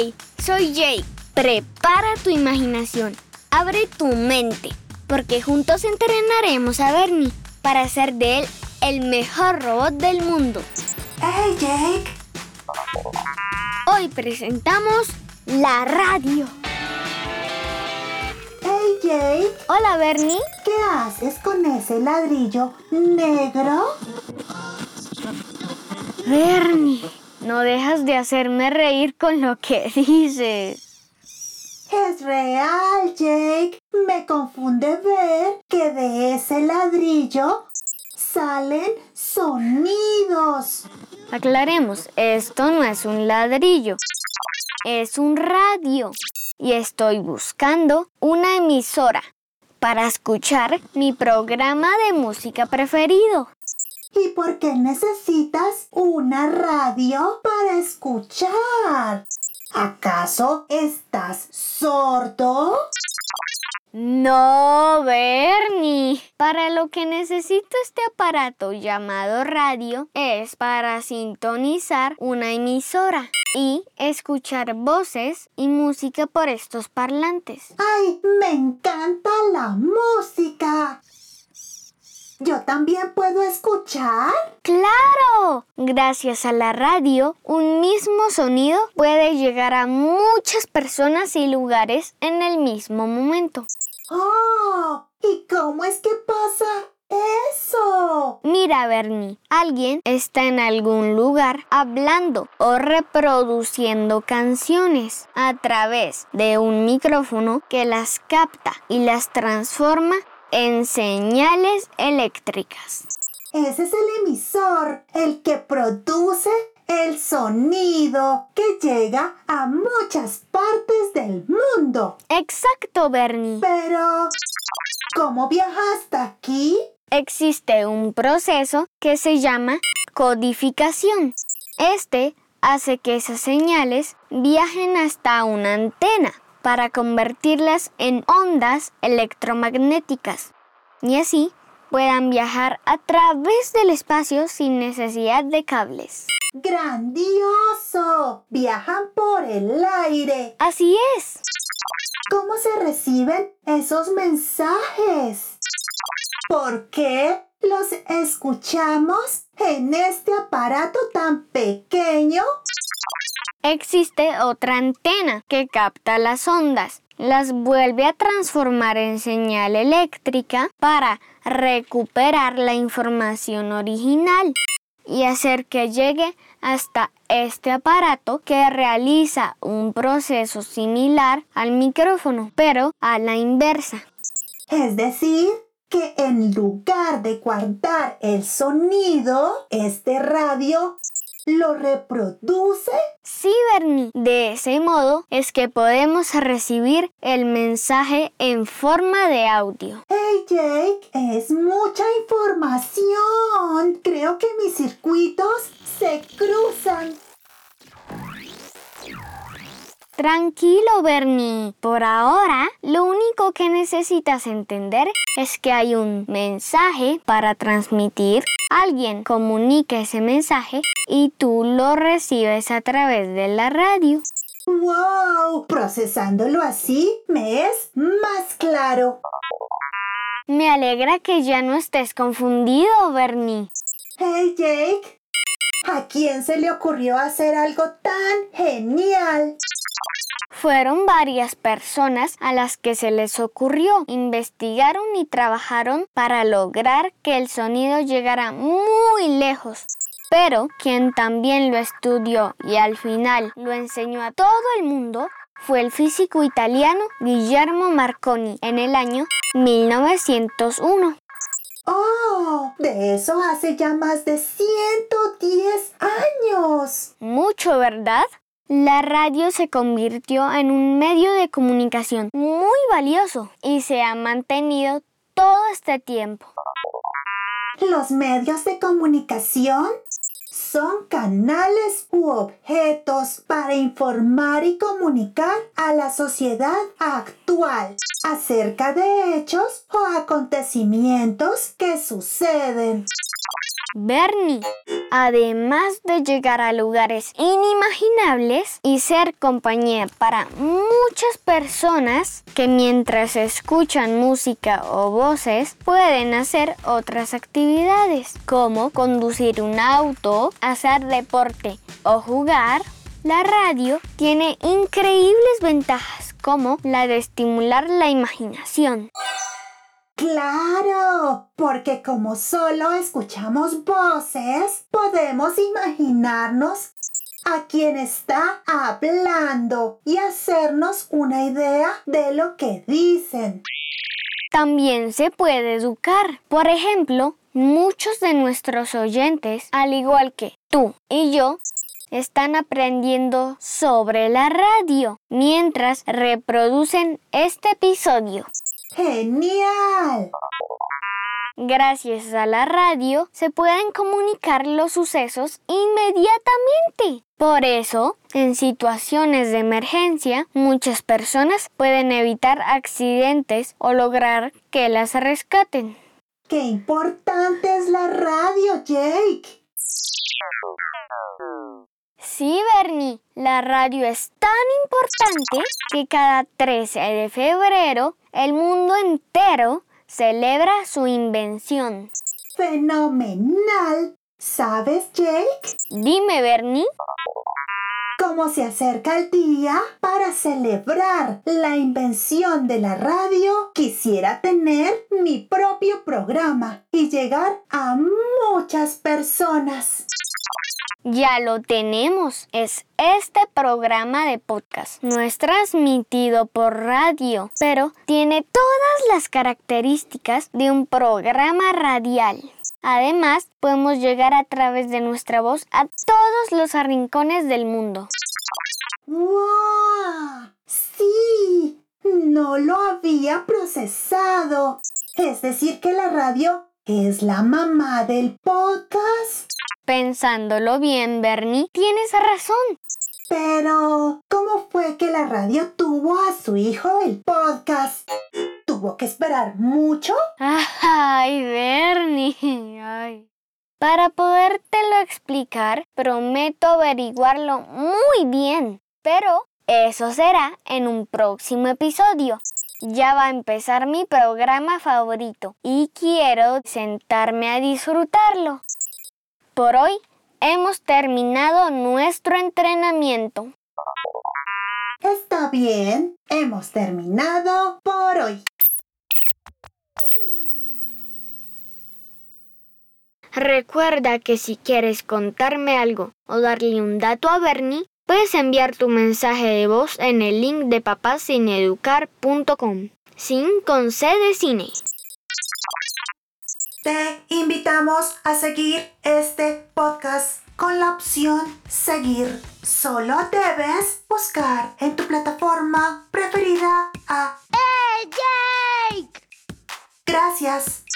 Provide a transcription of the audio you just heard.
Hey, soy Jake. Prepara tu imaginación, abre tu mente, porque juntos entrenaremos a Bernie para hacer de él el mejor robot del mundo. ¡Hey, Jake! Hoy presentamos la radio. ¡Hey, Jake! Hola, Bernie. ¿Qué haces con ese ladrillo negro? Bernie, no dejas de hacerme reír con lo que dices. Es real, Jake. Me confunde ver que de ese ladrillo salen sonidos. Aclaremos, esto no es un ladrillo, es un radio. Y estoy buscando una emisora para escuchar mi programa de música preferido. ¿Y por qué necesitas una radio para escuchar? ¿Acaso estás sordo? No, Bernie. Para lo que necesito este aparato llamado radio es para sintonizar una emisora y escuchar voces y música por estos parlantes. ¡Ay, me encanta la música! ¿Yo también puedo escuchar? ¡Claro! Gracias a la radio, un mismo sonido puede llegar a muchas personas y lugares en el mismo momento. ¡Oh! ¿Y cómo es que pasa eso? Mira, Bernie, alguien está en algún lugar hablando o reproduciendo canciones a través de un micrófono que las capta y las transforma en señales eléctricas. Ese es el emisor, el que produce el sonido que llega a muchas partes del mundo. Exacto, Bernie. Pero, ¿cómo viaja hasta aquí? Existe un proceso que se llama codificación. Este hace que esas señales viajen hasta una antena para convertirlas en ondas electromagnéticas y así puedan viajar a través del espacio sin necesidad de cables. ¡Grandioso! Viajan por el aire. Así es. ¿Cómo se reciben esos mensajes? ¿Por qué los escuchamos en este aparato tan pequeño? Existe otra antena que capta las ondas, las vuelve a transformar en señal eléctrica para recuperar la información original y hacer que llegue hasta este aparato que realiza un proceso similar al micrófono, pero a la inversa. Es decir, que en lugar de guardar el sonido, este radio lo reproduce? Sí, Bernie. De ese modo es que podemos recibir el mensaje en forma de audio. Hey Jake, es mucha información. Creo que mis circuitos se cruzan. Tranquilo, Bernie. Por ahora, lo único que necesitas entender es que hay un mensaje para transmitir. Alguien comunica ese mensaje y tú lo recibes a través de la radio. ¡Wow! Procesándolo así me es más claro. Me alegra que ya no estés confundido, Bernie. Hey Jake, ¿a quién se le ocurrió hacer algo tan genial? Fueron varias personas a las que se les ocurrió, investigaron y trabajaron para lograr que el sonido llegara muy lejos. Pero quien también lo estudió y al final lo enseñó a todo el mundo fue el físico italiano Guillermo Marconi en el año 1901. ¡Oh! De eso hace ya más de 110 años. Mucho, ¿verdad? La radio se convirtió en un medio de comunicación muy valioso y se ha mantenido todo este tiempo. Los medios de comunicación son canales u objetos para informar y comunicar a la sociedad actual acerca de hechos o acontecimientos que suceden. Bernie, además de llegar a lugares inimaginables y ser compañía para muchas personas que mientras escuchan música o voces pueden hacer otras actividades como conducir un auto, hacer deporte o jugar, la radio tiene increíbles ventajas como la de estimular la imaginación. Claro, porque como solo escuchamos voces, podemos imaginarnos a quien está hablando y hacernos una idea de lo que dicen. También se puede educar. Por ejemplo, muchos de nuestros oyentes, al igual que tú y yo, están aprendiendo sobre la radio mientras reproducen este episodio. ¡Genial! Gracias a la radio se pueden comunicar los sucesos inmediatamente. Por eso, en situaciones de emergencia, muchas personas pueden evitar accidentes o lograr que las rescaten. ¡Qué importante es la radio, Jake! Sí, Bernie, la radio es tan importante que cada 13 de febrero el mundo entero celebra su invención. ¡Fenomenal! ¿Sabes, Jake? Dime, Bernie. ¿Cómo se acerca el día para celebrar la invención de la radio? Quisiera tener mi propio programa y llegar a muchas personas. Ya lo tenemos. Es este programa de podcast. No es transmitido por radio, pero tiene todas las características de un programa radial. Además, podemos llegar a través de nuestra voz a todos los rincones del mundo. ¡Wow! ¡Sí! No lo había procesado. Es decir, que la radio es la mamá del podcast. Pensándolo bien, Bernie, tienes razón. Pero, ¿cómo fue que la radio tuvo a su hijo el podcast? ¿Tuvo que esperar mucho? Ay. Para podértelo explicar, prometo averiguarlo muy bien. Pero eso será en un próximo episodio. Ya va a empezar mi programa favorito y quiero sentarme a disfrutarlo. Por hoy hemos terminado nuestro entrenamiento. Está bien, hemos terminado por hoy. Recuerda que si quieres contarme algo o darle un dato a Bernie, puedes enviar tu mensaje de voz en el link de papacineeducar.com. Sin con C de cine. Te invitamos a seguir este podcast con la opción seguir. Solo debes buscar en tu plataforma preferida a ¡Hey, Jake! Gracias